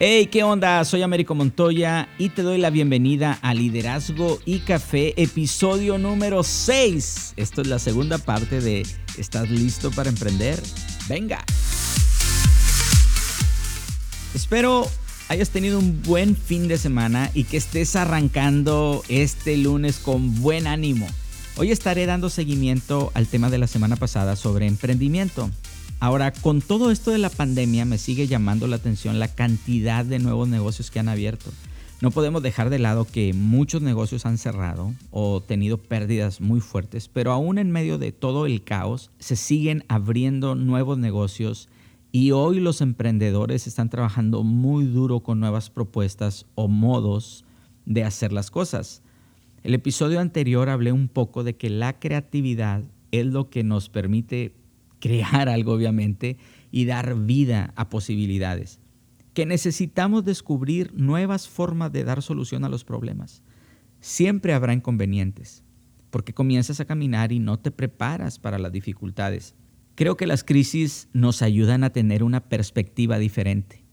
Hey, ¿qué onda? Soy Américo Montoya y te doy la bienvenida a Liderazgo y Café, episodio número 6. Esto es la segunda parte de ¿Estás listo para emprender? Venga. Espero hayas tenido un buen fin de semana y que estés arrancando este lunes con buen ánimo. Hoy estaré dando seguimiento al tema de la semana pasada sobre emprendimiento. Ahora, con todo esto de la pandemia me sigue llamando la atención la cantidad de nuevos negocios que han abierto. No podemos dejar de lado que muchos negocios han cerrado o tenido pérdidas muy fuertes, pero aún en medio de todo el caos se siguen abriendo nuevos negocios y hoy los emprendedores están trabajando muy duro con nuevas propuestas o modos de hacer las cosas. El episodio anterior hablé un poco de que la creatividad es lo que nos permite crear algo obviamente y dar vida a posibilidades. Que necesitamos descubrir nuevas formas de dar solución a los problemas. Siempre habrá inconvenientes, porque comienzas a caminar y no te preparas para las dificultades. Creo que las crisis nos ayudan a tener una perspectiva diferente.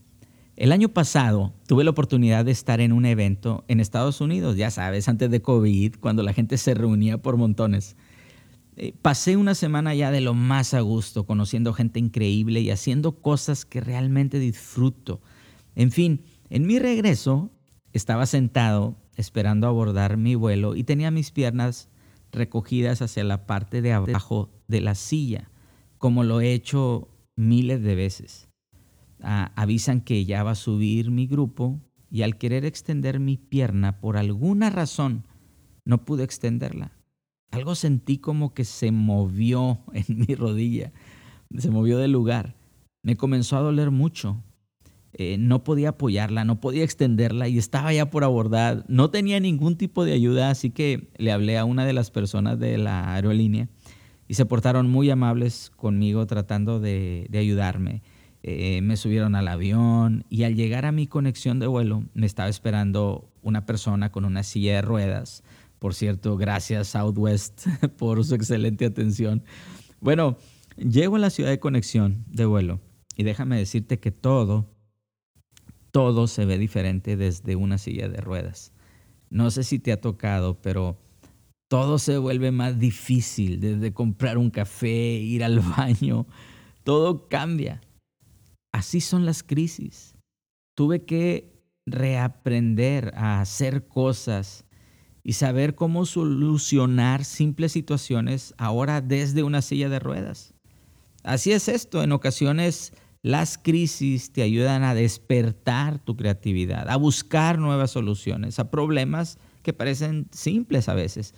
El año pasado tuve la oportunidad de estar en un evento en Estados Unidos, ya sabes, antes de COVID, cuando la gente se reunía por montones. Eh, pasé una semana ya de lo más a gusto, conociendo gente increíble y haciendo cosas que realmente disfruto. En fin, en mi regreso estaba sentado esperando abordar mi vuelo y tenía mis piernas recogidas hacia la parte de abajo de la silla, como lo he hecho miles de veces. Avisan que ya va a subir mi grupo y al querer extender mi pierna por alguna razón no pude extenderla algo sentí como que se movió en mi rodilla, se movió del lugar. Me comenzó a doler mucho. Eh, no podía apoyarla, no podía extenderla y estaba ya por abordar. No tenía ningún tipo de ayuda, así que le hablé a una de las personas de la aerolínea y se portaron muy amables conmigo tratando de, ayudarme. Eh, me subieron al avión y al llegar a mi conexión de vuelo me estaba esperando una persona con una silla de ruedas por cierto, gracias Southwest por su excelente atención. Bueno, llego a la ciudad de conexión de vuelo y déjame decirte que todo, todo se ve diferente desde una silla de ruedas. No sé si te ha tocado, pero todo se vuelve más difícil, desde comprar un café, ir al baño, todo cambia. Así son las crisis. Tuve que reaprender a hacer cosas y saber cómo solucionar simples situaciones ahora desde una silla de ruedas. Así es esto, en ocasiones las crisis te ayudan a despertar tu creatividad, a buscar nuevas soluciones a problemas que parecen simples a veces.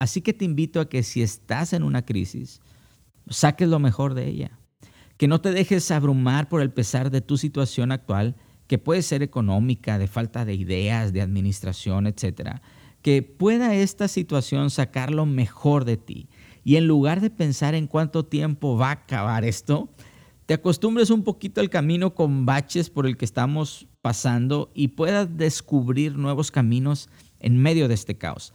Así que te invito a que si estás en una crisis, saques lo mejor de ella, que no te dejes abrumar por el pesar de tu situación actual, que puede ser económica, de falta de ideas, de administración, etcétera que pueda esta situación sacar lo mejor de ti. Y en lugar de pensar en cuánto tiempo va a acabar esto, te acostumbres un poquito al camino con baches por el que estamos pasando y puedas descubrir nuevos caminos en medio de este caos.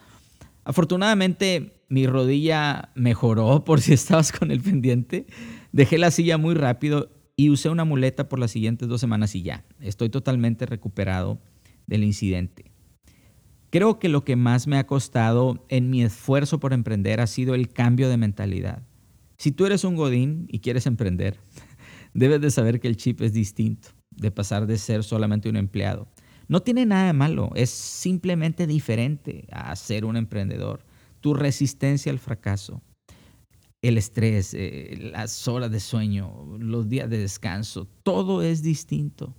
Afortunadamente mi rodilla mejoró por si estabas con el pendiente. Dejé la silla muy rápido y usé una muleta por las siguientes dos semanas y ya, estoy totalmente recuperado del incidente. Creo que lo que más me ha costado en mi esfuerzo por emprender ha sido el cambio de mentalidad. Si tú eres un godín y quieres emprender, debes de saber que el chip es distinto, de pasar de ser solamente un empleado. No tiene nada de malo, es simplemente diferente a ser un emprendedor. Tu resistencia al fracaso, el estrés, eh, las horas de sueño, los días de descanso, todo es distinto.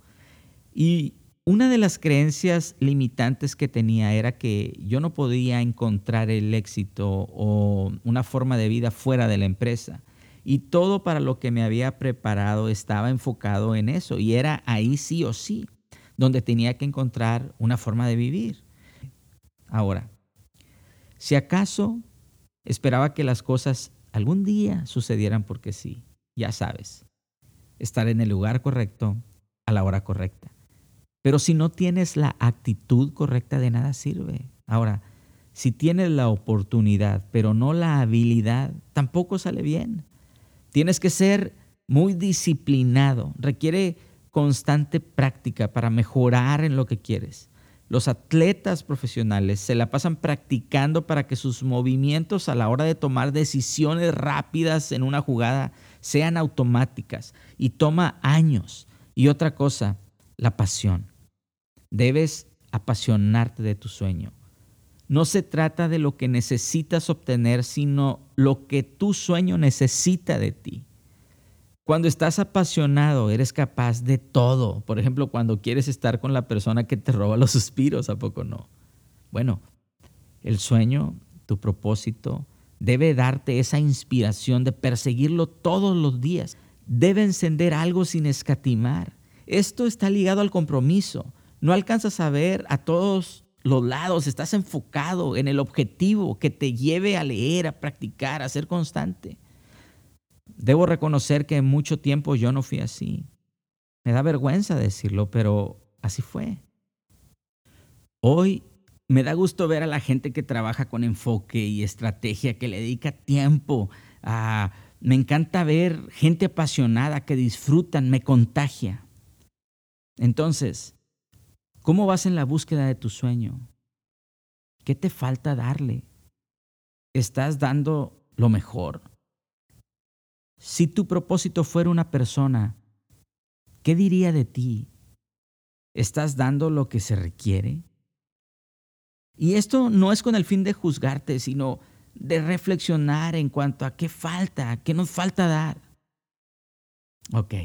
Y una de las creencias limitantes que tenía era que yo no podía encontrar el éxito o una forma de vida fuera de la empresa. Y todo para lo que me había preparado estaba enfocado en eso. Y era ahí sí o sí, donde tenía que encontrar una forma de vivir. Ahora, si acaso esperaba que las cosas algún día sucedieran porque sí, ya sabes, estar en el lugar correcto a la hora correcta. Pero si no tienes la actitud correcta, de nada sirve. Ahora, si tienes la oportunidad, pero no la habilidad, tampoco sale bien. Tienes que ser muy disciplinado. Requiere constante práctica para mejorar en lo que quieres. Los atletas profesionales se la pasan practicando para que sus movimientos a la hora de tomar decisiones rápidas en una jugada sean automáticas y toma años. Y otra cosa, la pasión. Debes apasionarte de tu sueño. No se trata de lo que necesitas obtener, sino lo que tu sueño necesita de ti. Cuando estás apasionado, eres capaz de todo. Por ejemplo, cuando quieres estar con la persona que te roba los suspiros, ¿a poco no? Bueno, el sueño, tu propósito, debe darte esa inspiración de perseguirlo todos los días. Debe encender algo sin escatimar. Esto está ligado al compromiso. No alcanzas a ver a todos los lados, estás enfocado en el objetivo que te lleve a leer, a practicar, a ser constante. Debo reconocer que mucho tiempo yo no fui así. Me da vergüenza decirlo, pero así fue. Hoy me da gusto ver a la gente que trabaja con enfoque y estrategia, que le dedica tiempo. A, me encanta ver gente apasionada que disfrutan, me contagia. Entonces, ¿cómo vas en la búsqueda de tu sueño? ¿Qué te falta darle? ¿Estás dando lo mejor? Si tu propósito fuera una persona, ¿qué diría de ti? ¿Estás dando lo que se requiere? Y esto no es con el fin de juzgarte, sino de reflexionar en cuanto a qué falta, qué nos falta dar. Ok.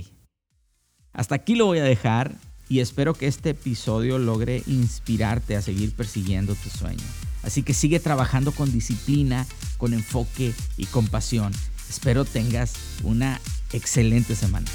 Hasta aquí lo voy a dejar y espero que este episodio logre inspirarte a seguir persiguiendo tu sueño. Así que sigue trabajando con disciplina, con enfoque y con pasión. Espero tengas una excelente semana.